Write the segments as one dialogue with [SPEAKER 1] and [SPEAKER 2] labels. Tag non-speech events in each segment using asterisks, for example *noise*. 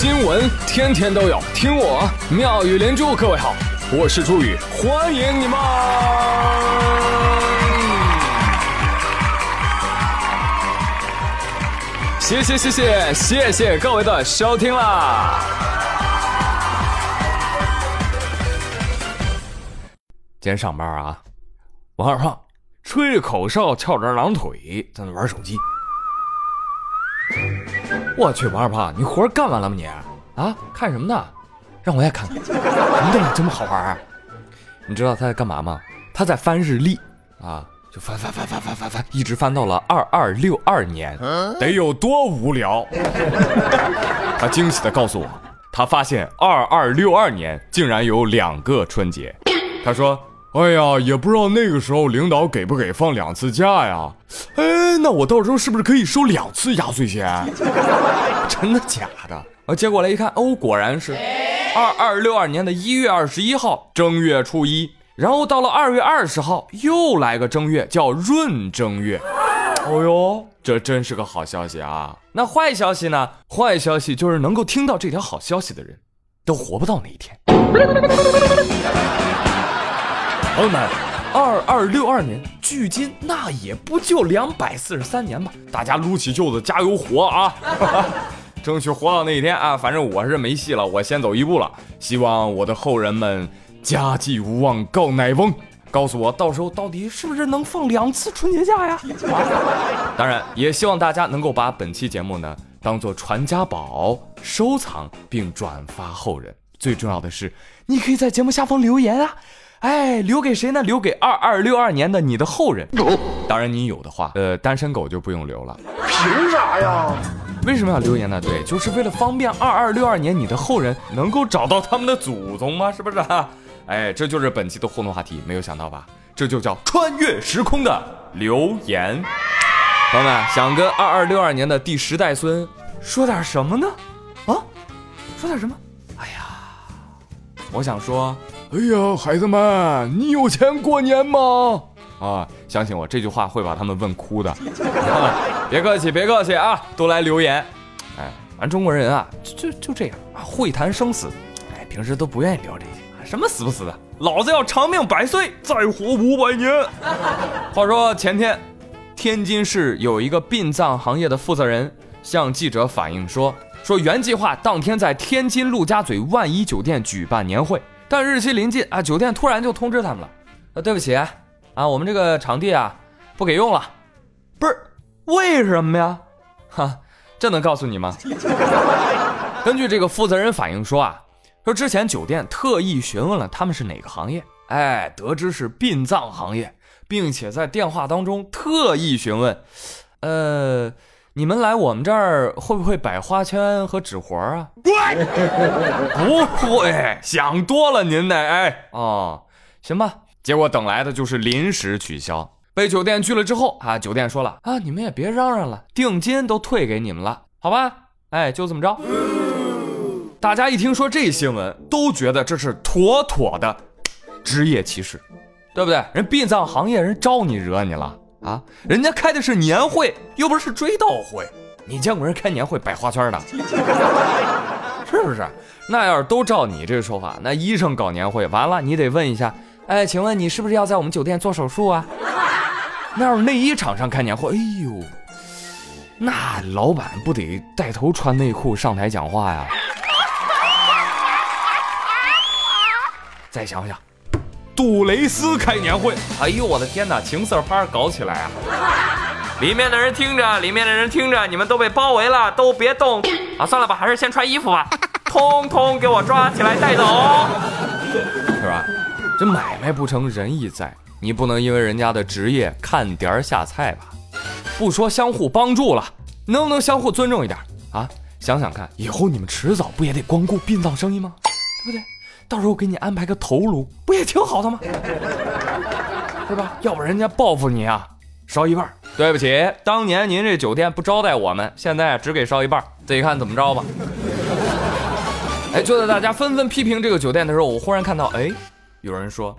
[SPEAKER 1] 新闻天天都有，听我妙语连珠。各位好，我是朱宇，欢迎你们！谢谢谢谢谢谢各位的收听啦！今天上班啊，王二胖吹着口哨，翘着二郎腿，在那玩手机。我去，王二胖，你活干完了吗你？啊，看什么呢？让我也看看，你怎么这么好玩？你知道他在干嘛吗？他在翻日历啊，就翻翻翻翻翻翻翻，一直翻到了二二六二年，得有多无聊？*laughs* 他惊喜的告诉我，他发现二二六二年竟然有两个春节。他说。哎呀，也不知道那个时候领导给不给放两次假呀？哎，那我到时候是不是可以收两次压岁钱？*laughs* 真的假的？啊接过来一看，哦，果然是二二六二年的一月二十一号正月初一，然后到了二月二十号又来个正月，叫闰正月。哦呦，这真是个好消息啊！那坏消息呢？坏消息就是能够听到这条好消息的人，都活不到那一天。朋友们，二二六二年，距今那也不就两百四十三年吧？大家撸起袖子加油活啊！*laughs* 争取活到那一天啊！反正我是没戏了，我先走一步了。希望我的后人们家祭无忘告乃翁，告诉我到时候到底是不是能放两次春节假呀？*laughs* 当然，也希望大家能够把本期节目呢当做传家宝，收藏并转发后人。最重要的是，你可以在节目下方留言啊。哎，留给谁呢？留给二二六二年的你的后人。当然，你有的话，呃，单身狗就不用留了。
[SPEAKER 2] 凭啥呀？
[SPEAKER 1] 为什么要留言呢？对，就是为了方便二二六二年你的后人能够找到他们的祖宗吗？是不是？*laughs* 哎，这就是本期的互动话题，没有想到吧？这就叫穿越时空的留言。朋友们，想跟二二六二年的第十代孙说点什么呢？啊，说点什么？哎呀，我想说。哎呀，孩子们，你有钱过年吗？啊，相信我，这句话会把他们问哭的。*laughs* 别客气，别客气啊，都来留言。哎，咱中国人啊，就就就这样啊，会谈生死。哎，平时都不愿意聊这些，什么死不死的，老子要长命百岁，再活五百年。*laughs* 话说前天，天津市有一个殡葬行业的负责人向记者反映说，说原计划当天在天津陆家嘴万怡酒店举办年会。但日期临近啊，酒店突然就通知他们了，啊，对不起啊，我们这个场地啊不给用了，不是为什么呀？*laughs* 哈，这能告诉你吗？*laughs* 根据这个负责人反映说啊，说之前酒店特意询问了他们是哪个行业，哎，得知是殡葬行业，并且在电话当中特意询问，呃。你们来我们这儿会不会摆花圈和纸活啊？*laughs* 不会，想多了您呢。哎，哦，行吧。结果等来的就是临时取消，被酒店拒了之后啊，酒店说了啊，你们也别嚷嚷了，定金都退给你们了，好吧？哎，就这么着。大家一听说这新闻，都觉得这是妥妥的职业歧视，对不对？人殡葬行业人招你惹你了？啊，人家开的是年会，又不是追悼会。你见过人开年会摆花圈的？*laughs* 是不是？那要是都照你这个说法，那医生搞年会完了，你得问一下，哎，请问你是不是要在我们酒店做手术啊？*laughs* 那要是内衣厂商开年会，哎呦，那老板不得带头穿内裤上台讲话呀？再想想。杜蕾斯开年会，哎呦我的天哪，情色趴搞起来啊！里面的人听着，里面的人听着，你们都被包围了，都别动啊！算了吧，还是先穿衣服吧，通通给我抓起来带走，是吧？这买卖不成仁义在，你不能因为人家的职业看点下菜吧？不说相互帮助了，能不能相互尊重一点啊？想想看，以后你们迟早不也得光顾殡葬生意吗？对不对？到时候给你安排个头颅，不也挺好的吗？*laughs* 是吧？要不人家报复你啊，烧一半。对不起，当年您这酒店不招待我们，现在只给烧一半，自己看怎么着吧。*laughs* 哎，就在大家纷纷批评这个酒店的时候，我忽然看到，哎，有人说，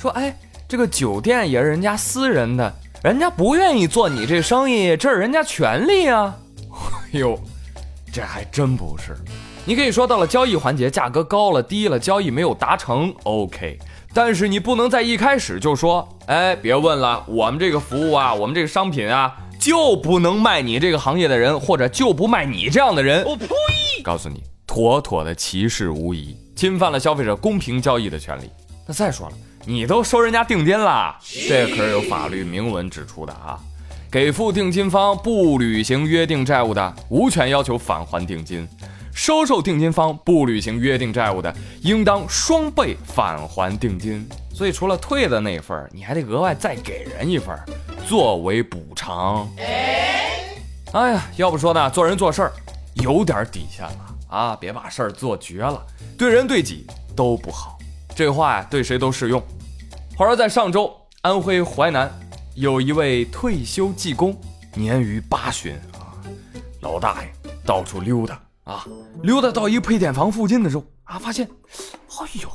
[SPEAKER 1] 说，哎，这个酒店也是人家私人的，人家不愿意做你这生意，这是人家权利啊。*laughs* 哎呦，这还真不是。你可以说到了交易环节，价格高了低了，交易没有达成，OK。但是你不能在一开始就说，哎，别问了，我们这个服务啊，我们这个商品啊，就不能卖你这个行业的人，或者就不卖你这样的人。我呸！告诉你，妥妥的歧视无疑，侵犯了消费者公平交易的权利。那再说了，你都收人家定金了，这可是有法律明文指出的啊。给付定金方不履行约定债务的，无权要求返还定金。收受定金方不履行约定债务的，应当双倍返还定金。所以除了退的那份你还得额外再给人一份作为补偿。哎呀，要不说呢，做人做事儿有点底线了啊，别把事儿做绝了，对人对己都不好。这话呀，对谁都适用。话说在上周，安徽淮南有一位退休技工，年逾八旬啊，老大爷到处溜达。啊，溜达到一配电房附近的时候啊，发现，哎呦，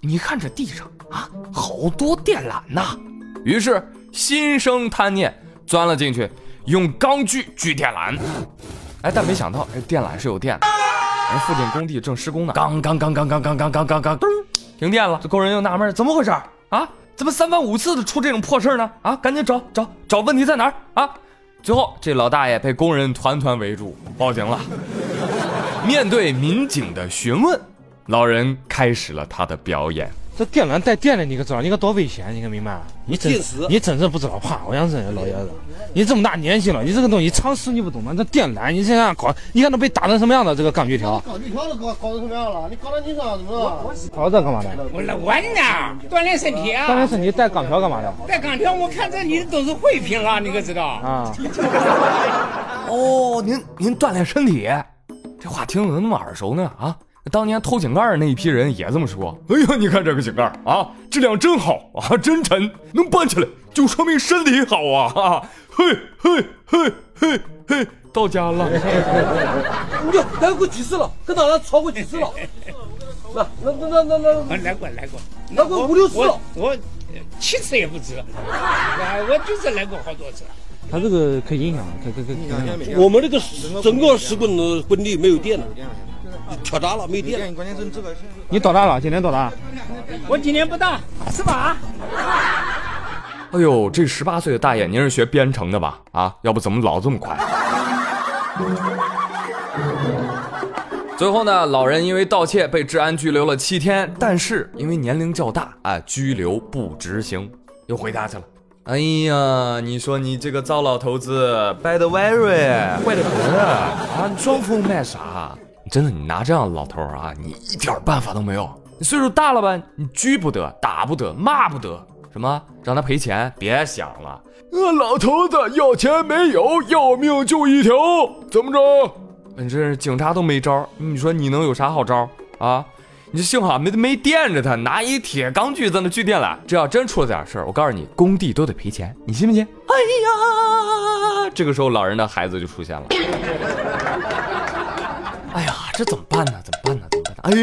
[SPEAKER 1] 你看这地上啊，好多电缆呐。于是心生贪念，钻了进去，用钢锯锯电缆。哎，但没想到这电缆是有电的，人附近工地正施工呢。刚刚刚刚刚刚刚刚刚刚，咚，停电了。这工人又纳闷，怎么回事啊？怎么三番五次的出这种破事呢？啊，赶紧找找找问题在哪儿啊？最后这老大爷被工人团团围住，报警了。面对民警的询问，老人开始了他的表演。
[SPEAKER 2] 这电缆带电的，你可知道？你可多危险？你可明白？你真你真是不知道怕！我想真老爷子，你这么大年纪了，你这个东西常识你不懂吗？这电缆，你现在搞，你看都被打成什么样的这个钢锯条？
[SPEAKER 3] 钢锯条都搞搞成什么样了？你搞到你身上怎么了？
[SPEAKER 2] 搞这干嘛的？
[SPEAKER 4] 我来玩呢，锻炼身体啊！
[SPEAKER 2] 锻炼身体带钢条干嘛的？
[SPEAKER 4] 带钢条，我看这你都是废品了，你可知道？啊！*laughs*
[SPEAKER 1] 哦，您您锻炼身体。这话听着怎么那么耳熟呢？啊，当年偷井盖那一批人也这么说。*laughs* 哎呀，你看这个井盖啊，质量真好啊，真沉，能搬起来就说明身体好啊！啊，嘿，嘿，嘿，嘿，嘿，到家了。
[SPEAKER 3] 哟，来过几次了？跟 *laughs* 哪来超过几次了？那那那那那
[SPEAKER 4] 来过来过，
[SPEAKER 3] 来过五六次了。
[SPEAKER 4] 我七次也不止，*laughs* 我就是来过好多次。
[SPEAKER 2] 它这个可影响，可可可影响。
[SPEAKER 3] 我们那个整个石棍的棍地没有电了，跳闸了，没电。关键是
[SPEAKER 2] 这个。你多大了？今年多大？
[SPEAKER 4] 我今年不大，十八。
[SPEAKER 1] 哎呦，这十八岁的大爷，您是学编程的吧？啊，要不怎么老这么快？最后呢，老人因为盗窃被治安拘留了七天，但是因为年龄较大啊，拘留不执行，又回家去了。哎呀，你说你这个糟老头子，bad very，坏的很啊！装疯卖傻，真的，你拿这样的老头啊，你一点办法都没有。你岁数大了吧？你拘不得，打不得，骂不得，什么让他赔钱？别想了。那老头子要钱没有，要命就一条，怎么着？你这警察都没招，你说你能有啥好招啊？你幸好没没电着他，拿一铁钢锯在那锯电缆。这要真出了点事儿，我告诉你，工地都得赔钱，你信不信？哎呀，这个时候老人的孩子就出现了。*laughs* 哎呀，这怎么办呢？怎么办呢？怎么办？呢？哎，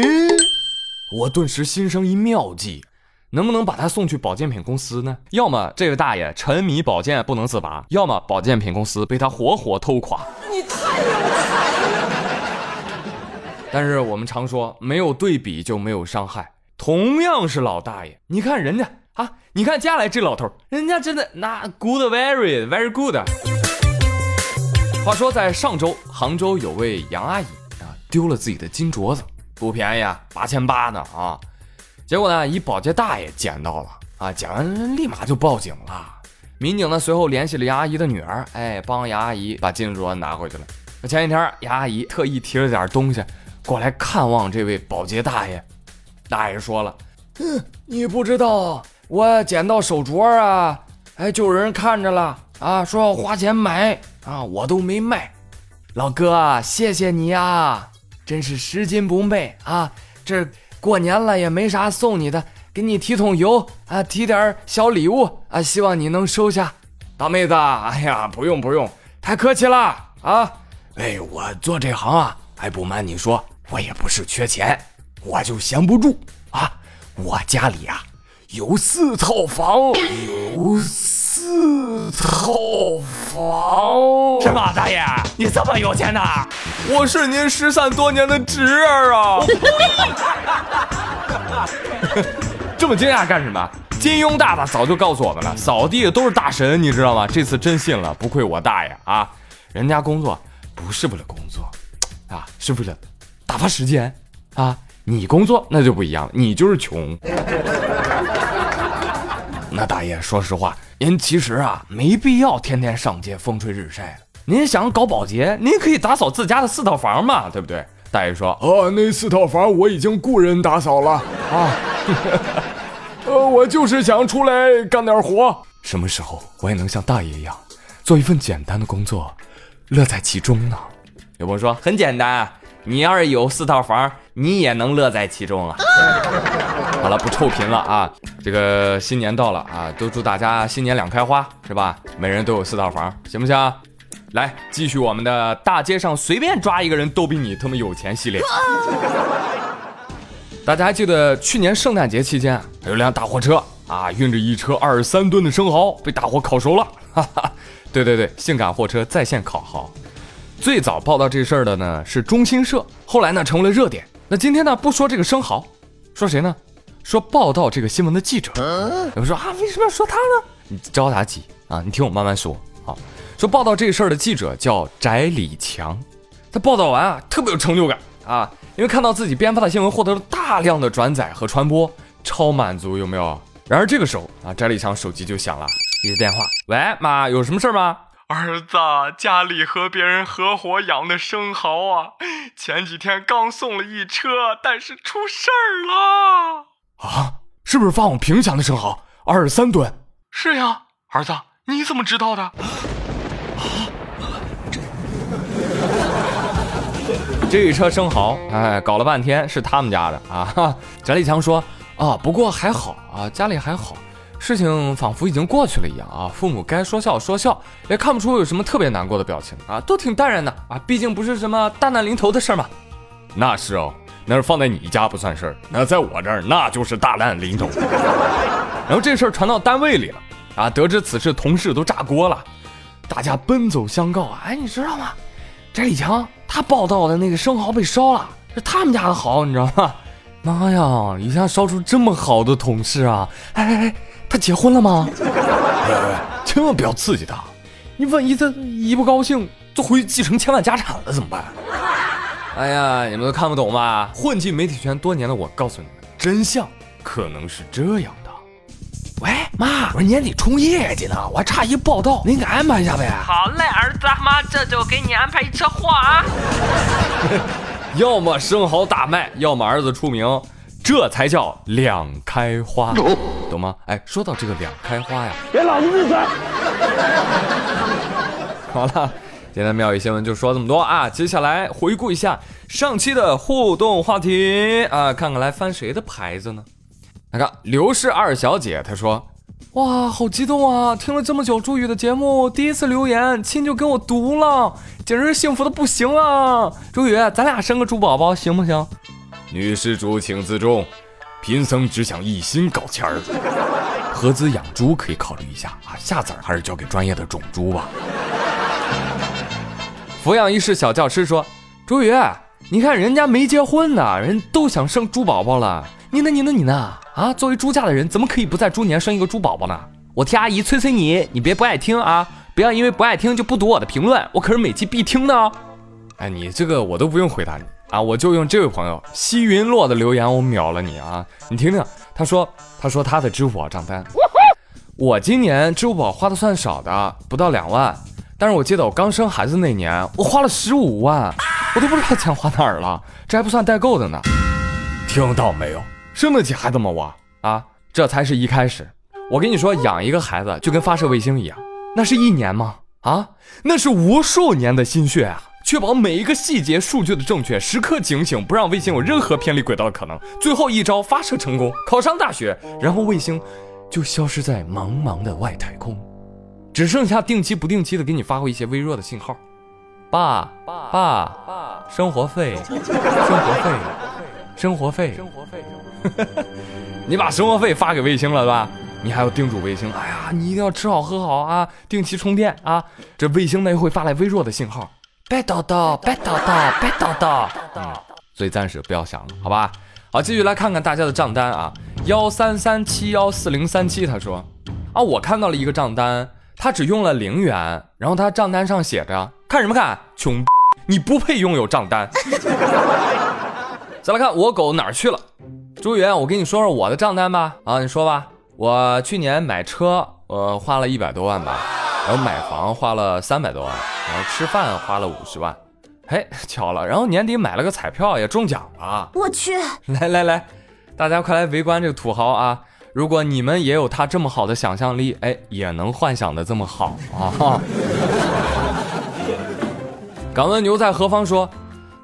[SPEAKER 1] 我顿时心生一妙计，能不能把他送去保健品公司呢？要么这位大爷沉迷保健不能自拔，要么保健品公司被他活活偷垮。你太有才了！但是我们常说，没有对比就没有伤害。同样是老大爷，你看人家啊，你看家来这老头，人家真的那 good very very good。话说在上周，杭州有位杨阿姨啊，丢了自己的金镯子，不便宜啊，八千八呢啊。结果呢，一保洁大爷捡到了啊，捡完立马就报警了。民警呢随后联系了杨阿姨的女儿，哎，帮杨阿姨把金镯拿回去了。前几天杨阿姨特意提了点东西。过来看望这位保洁大爷，大爷说了：“嗯，你不知道我捡到手镯啊，哎，就有人看着了啊，说要花钱买啊，我都没卖。老哥，谢谢你呀，真是拾金不昧啊！这过年了也没啥送你的，给你提桶油啊，提点小礼物啊，希望你能收下。大妹子，哎呀，不用不用，太客气了啊！哎，我做这行啊，还不瞒你说。”我也不是缺钱，我就闲不住啊！我家里啊有四套房，有四四套房？
[SPEAKER 5] 什么大爷？你这么有钱呐？
[SPEAKER 1] 我是您失散多年的侄儿啊！*laughs* 这么惊讶干什么？金庸大大早就告诉我们了，扫地都是大神，你知道吗？这次真信了，不愧我大爷啊！人家工作不是为了工作，啊，是为了打发时间啊！你工作那就不一样，你就是穷。*laughs* 那大爷，说实话，您其实啊没必要天天上街风吹日晒的。您想搞保洁，您可以打扫自家的四套房嘛，对不对？大爷说：“哦，那四套房我已经雇人打扫了啊。*laughs* 呃，我就是想出来干点活。什么时候我也能像大爷一样，做一份简单的工作，乐在其中呢？”有朋友说：“很简单，你要是有四套房，你也能乐在其中啊。*laughs* ”好了，不臭贫了啊！这个新年到了啊，都祝大家新年两开花，是吧？每人都有四套房，行不行？来，继续我们的大街上随便抓一个人都比你他妈有钱系列。*laughs* 大家还记得去年圣诞节期间，有辆大货车啊，运着一车二十三吨的生蚝被大火烤熟了。哈哈，对对对，性感货车在线烤蚝。最早报道这事儿的呢是中新社，后来呢成为了热点。那今天呢不说这个生蚝，说谁呢？说报道这个新闻的记者。有人说啊，为什么要说他呢？你着啥急啊？你听我慢慢说啊。说报道这事儿的记者叫翟李强，他报道完啊，特别有成就感啊，因为看到自己编发的新闻获得了大量的转载和传播，超满足，有没有？然而这个时候啊，翟李强手机就响了，一个电话，喂，妈，有什么事儿吗？儿子，家里和别人合伙养的生蚝啊，前几天刚送了一车，但是出事儿了啊！是不是发往平祥的生蚝？二十三吨？是呀，儿子，你怎么知道的？啊这一车生蚝，哎，搞了半天是他们家的啊！翟立强说：“啊，不过还好啊，家里还好，事情仿佛已经过去了一样啊。父母该说笑说笑，也看不出有什么特别难过的表情啊，都挺淡然的啊。毕竟不是什么大难临头的事嘛。那是哦，那是放在你家不算事儿，那在我这儿那就是大难临头。*laughs* 然后这事儿传到单位里了啊，得知此事，同事都炸锅了，大家奔走相告啊！哎，你知道吗？翟立强。”他报道的那个生蚝被烧了，是他们家的蚝，你知道吗？妈呀，一下烧出这么好的同事啊！哎哎哎，他结婚了吗？喂喂千万不要刺激他，你万一他一不高兴就回去继承千万家产了怎么办？哎呀，你们都看不懂吧？混进媒体圈多年的我告诉你们，真相可能是这样的。喂，妈，我年底冲业绩呢，我还差一报道，您给安排一下呗。
[SPEAKER 5] 好嘞，儿子，妈这就给你安排一车货啊。*laughs*
[SPEAKER 1] 要么生蚝大卖，要么儿子出名，这才叫两开花，懂吗？哎，说到这个两开花呀，
[SPEAKER 3] 给老子闭嘴！*laughs*
[SPEAKER 1] 好了，今天妙语新闻就说这么多啊。接下来回顾一下上期的互动话题啊，看看来翻谁的牌子呢？那个刘氏二小姐她说：“哇，好激动啊！听了这么久朱宇的节目，第一次留言亲就给我读了，简直是幸福的不行啊！朱宇，咱俩生个猪宝宝行不行？”女施主请自重，贫僧只想一心搞钱儿，合资养猪可以考虑一下啊，下崽还是交给专业的种猪吧。抚养一世小教师说：“朱宇，你看人家没结婚呢，人都想生猪宝宝了。”你呢？你呢？你呢？啊！作为猪家的人，怎么可以不在猪年生一个猪宝宝呢？我替阿姨催催你，你别不爱听啊！不要因为不爱听就不读我的评论，我可是每期必听的哦。哎，你这个我都不用回答你啊，我就用这位朋友西云落的留言，我秒了你啊！你听听，他说，他说他的支付宝账单，我今年支付宝花的算少的，不到两万，但是我记得我刚生孩子那年，我花了十五万，我都不知道钱花哪儿了，这还不算代购的呢。听到没有？生得起孩子吗我啊？这才是一开始。我跟你说，养一个孩子就跟发射卫星一样，那是一年吗？啊，那是无数年的心血啊！确保每一个细节数据的正确，时刻警醒，不让卫星有任何偏离轨道的可能。最后一招发射成功，考上大学，然后卫星就消失在茫茫的外太空，只剩下定期不定期的给你发过一些微弱的信号。爸爸爸，生活费，生活费，生活费，生活费。你把生活费发给卫星了，对吧？你还要叮嘱卫星，哎呀，你一定要吃好喝好啊，定期充电啊。这卫星呢又会发来微弱的信号，别叨叨，别叨叨，别叨叨。所以暂时不要想了，好吧？好，继续来看看大家的账单啊，幺三三七幺四零三七，他说啊，我看到了一个账单，他只用了零元，然后他账单上写着，看什么看，穷，你不配拥有账单。*laughs* 再来看我狗哪儿去了，朱元，我跟你说说我的账单吧。啊，你说吧。我去年买车，呃，花了一百多万吧，然后买房花了三百多万，然后吃饭花了五十万。嘿，巧了，然后年底买了个彩票，也中奖了。
[SPEAKER 6] 我去！*laughs*
[SPEAKER 1] 来来来，大家快来围观这个土豪啊！如果你们也有他这么好的想象力，哎，也能幻想的这么好啊！*laughs* 敢问牛在何方？说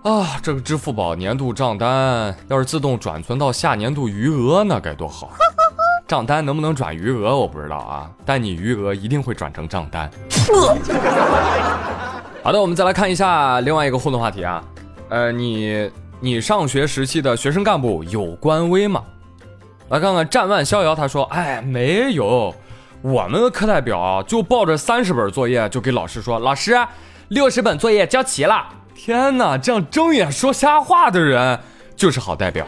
[SPEAKER 1] 啊，这个支付宝年度账单要是自动转存到下年度余额，那该多好！*laughs* 账单能不能转余额我不知道啊，但你余额一定会转成账单。好的，我们再来看一下另外一个互动话题啊，呃，你你上学时期的学生干部有官威吗？来看看战万逍遥，他说，哎，没有，我们的课代表就抱着三十本作业就给老师说，老师，六十本作业交齐了。天哪，这样睁眼说瞎话的人就是好代表。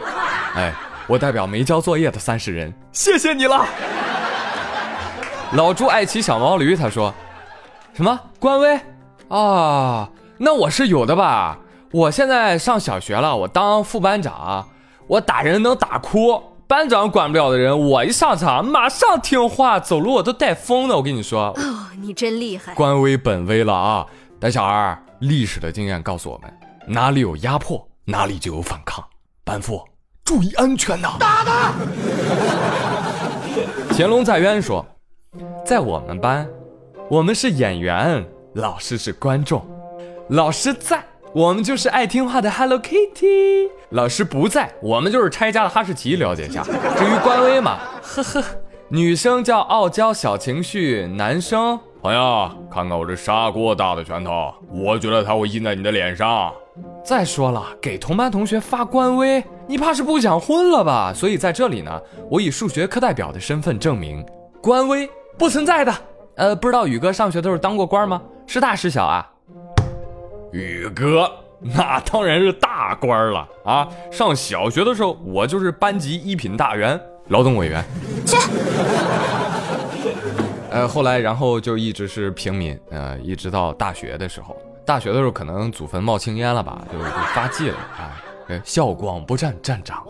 [SPEAKER 1] 哎，我代表没交作业的三十人，谢谢你了。老朱爱骑小毛驴，他说，什么官微？啊，那我是有的吧？我现在上小学了，我当副班长，我打人能打哭，班长管不了的人，我一上场马上听话，走路我都带风的。我跟你说，
[SPEAKER 6] 哦，你真厉害，
[SPEAKER 1] 官威本威了啊！胆小二，历史的经验告诉我们，哪里有压迫，哪里就有反抗。班副，注意安全呐！打他！乾隆在渊说，在我们班，我们是演员。老师是观众，老师在，我们就是爱听话的 Hello Kitty；老师不在，我们就是拆家的哈士奇。了解一下。至于官微嘛，呵呵，女生叫傲娇小情绪，男生朋友，看看我这砂锅大的拳头，我觉得它会印在你的脸上。再说了，给同班同学发官微，你怕是不想混了吧？所以在这里呢，我以数学课代表的身份证明，官微不存在的。呃，不知道宇哥上学的时候当过官吗？是大是小啊？宇哥那当然是大官了啊！上小学的时候，我就是班级一品大员，劳动委员。切。呃，后来然后就一直是平民，呃，一直到大学的时候，大学的时候可能祖坟冒青烟了吧，就就发迹了啊。校广播站站长，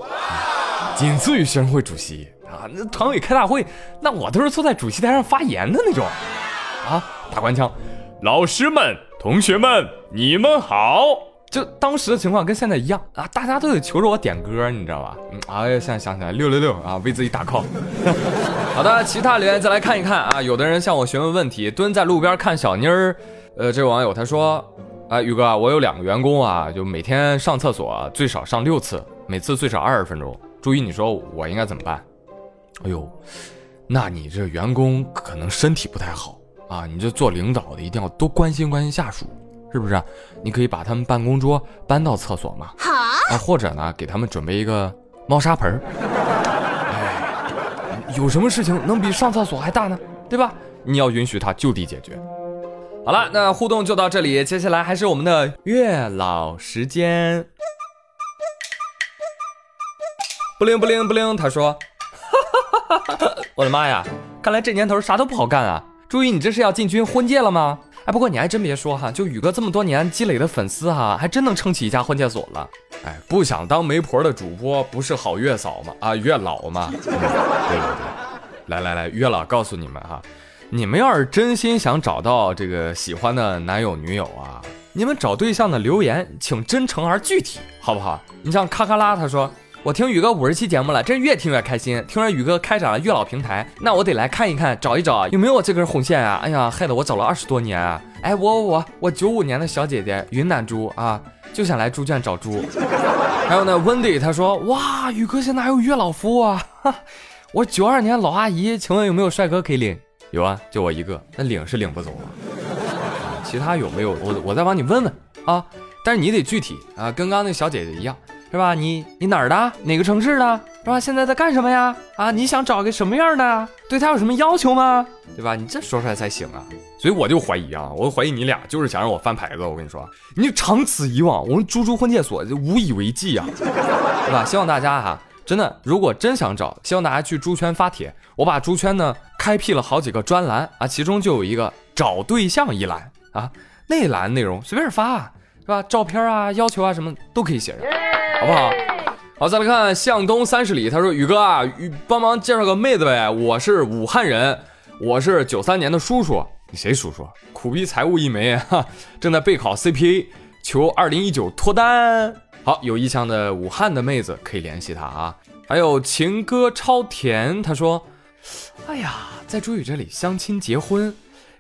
[SPEAKER 1] 仅次于学生会主席。啊，那团委开大会，那我都是坐在主席台上发言的那种，啊，打官腔，老师们、同学们，你们好。就当时的情况跟现在一样啊，大家都得求着我点歌，你知道吧？嗯，哎呀，现在想起来六六六啊，为自己打 call。*laughs* 好的，其他留言再来看一看啊，有的人向我询问问题，蹲在路边看小妮儿。呃，这位网友他说，啊，宇哥，我有两个员工啊，就每天上厕所最少上六次，每次最少二十分钟。注意，你说我应该怎么办？哎呦，那你这员工可能身体不太好啊！你这做领导的一定要多关心关心下属，是不是？你可以把他们办公桌搬到厕所嘛，好啊，或者呢，给他们准备一个猫砂盆儿。哎，有什么事情能比上厕所还大呢？对吧？你要允许他就地解决。好了，那互动就到这里，接下来还是我们的月老时间。不灵不灵不灵，他说。*laughs* 我的妈呀！看来这年头啥都不好干啊！注意，你这是要进军婚介了吗？哎，不过你还真别说哈，就宇哥这么多年积累的粉丝哈，还真能撑起一家婚介所了。哎，不想当媒婆的主播不是好月嫂吗？啊，月老吗？对对对，来来来，月老告诉你们哈，你们要是真心想找到这个喜欢的男友女友啊，你们找对象的留言请真诚而具体，好不好？你像咔咔啦，他说。我听宇哥五十期节目了，真是越听越开心。听说宇哥开展了月老平台，那我得来看一看，找一找有没有我这根红线啊！哎呀，害得我找了二十多年啊！哎，我我我九五年的小姐姐云南猪啊，就想来猪圈找猪。还有呢，Wendy 他说，哇，宇哥现在还有月老服务啊！*laughs* 我九二年老阿姨，请问有没有帅哥可以领？有啊，就我一个，那领是领不走了。其他有没有？我我再帮你问问啊，但是你得具体啊，跟刚刚那小姐姐一样。是吧？你你哪儿的？哪个城市的？是吧？现在在干什么呀？啊，你想找个什么样的啊？对他有什么要求吗？对吧？你这说出来才行啊！所以我就怀疑啊，我怀疑你俩就是想让我翻牌子。我跟你说，你长此以往，我们猪猪婚介所就无以为继啊，*laughs* 对吧？希望大家哈，真的，如果真想找，希望大家去猪圈发帖。我把猪圈呢开辟了好几个专栏啊，其中就有一个找对象一栏啊，那栏内容随便发，是吧？照片啊、要求啊什么都可以写上，好不好？好，再来看向东三十里，他说：“宇哥啊，宇帮忙介绍个妹子呗，我是武汉人，我是九三年的叔叔，你谁叔叔？苦逼财务一枚，哈，*laughs* 正在备考 CPA，求二零一九脱单。好，有意向的武汉的妹子可以联系他啊。还有情歌超甜，他说：，哎呀，在朱宇这里相亲结婚。”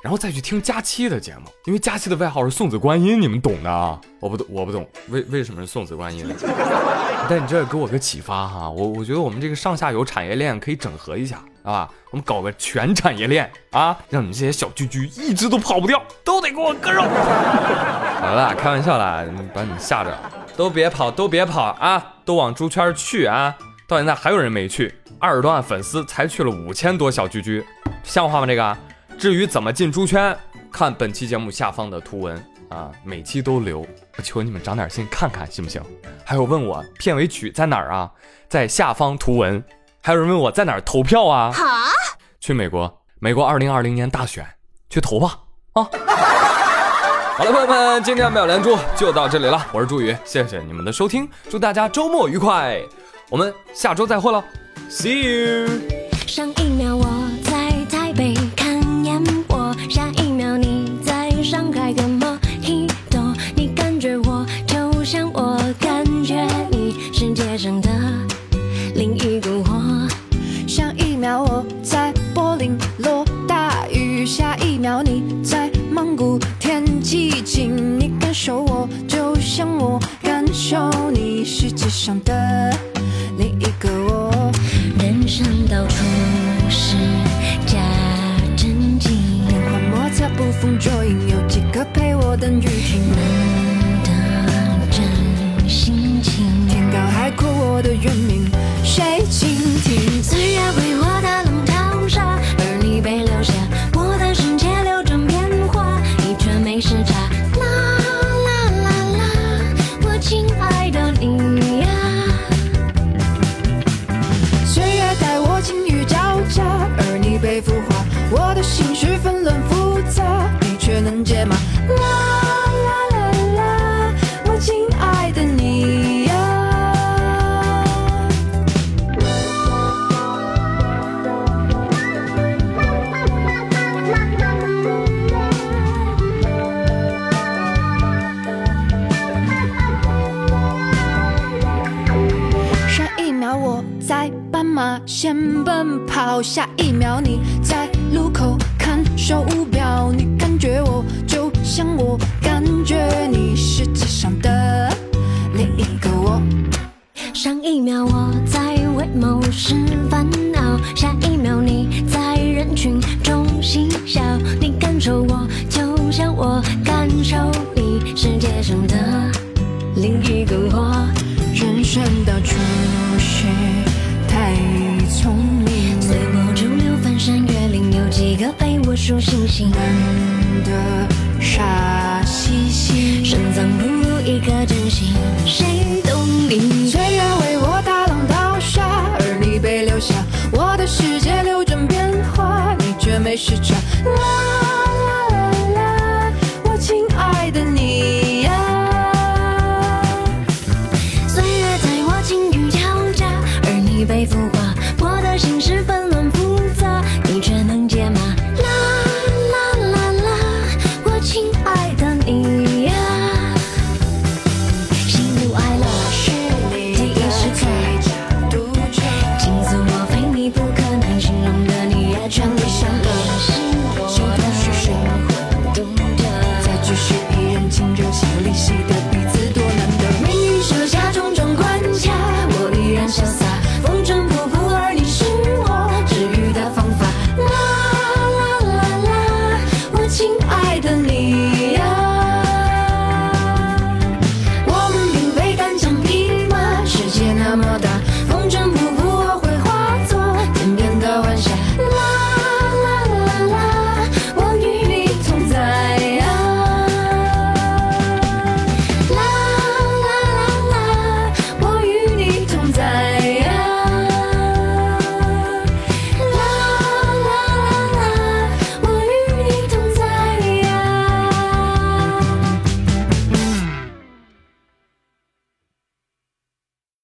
[SPEAKER 1] 然后再去听佳期的节目，因为佳期的外号是送子观音，你们懂的啊？我不懂，我不懂，为为什么是送子观音？*laughs* 但你这给我个启发哈，我我觉得我们这个上下游产业链可以整合一下，啊，我们搞个全产业链啊，让你们这些小居居一直都跑不掉，都得给我割肉。*laughs* 好了，开玩笑啦，把你们吓着，都别跑，都别跑啊，都往猪圈去啊！到现在还有人没去，二十多万粉丝才去了五千多小居居，像话吗？这个？至于怎么进猪圈，看本期节目下方的图文啊，每期都留，我求你们长点心看看行不行？还有问我片尾曲在哪儿啊，在下方图文。还有人问我在哪儿投票啊？好，去美国，美国二零二零年大选，去投吧啊！好了，朋友们，今天妙连珠就到这里了，我是朱宇，谢谢你们的收听，祝大家周末愉快，我们下周再会了，See you。上一秒我在蒙古天气晴，你感受我就像我感受你，世界上的另一个我。人生到处是假正经，变幻莫测。捕风捉影，有几个陪我等雨停？先奔跑，下一秒你在路口看手表，你感。觉我就像我感觉你世界上的另一个我。上一秒我在为某事烦恼，下一秒你在人群中嬉笑。难得？傻兮兮，深藏不露一颗真心，谁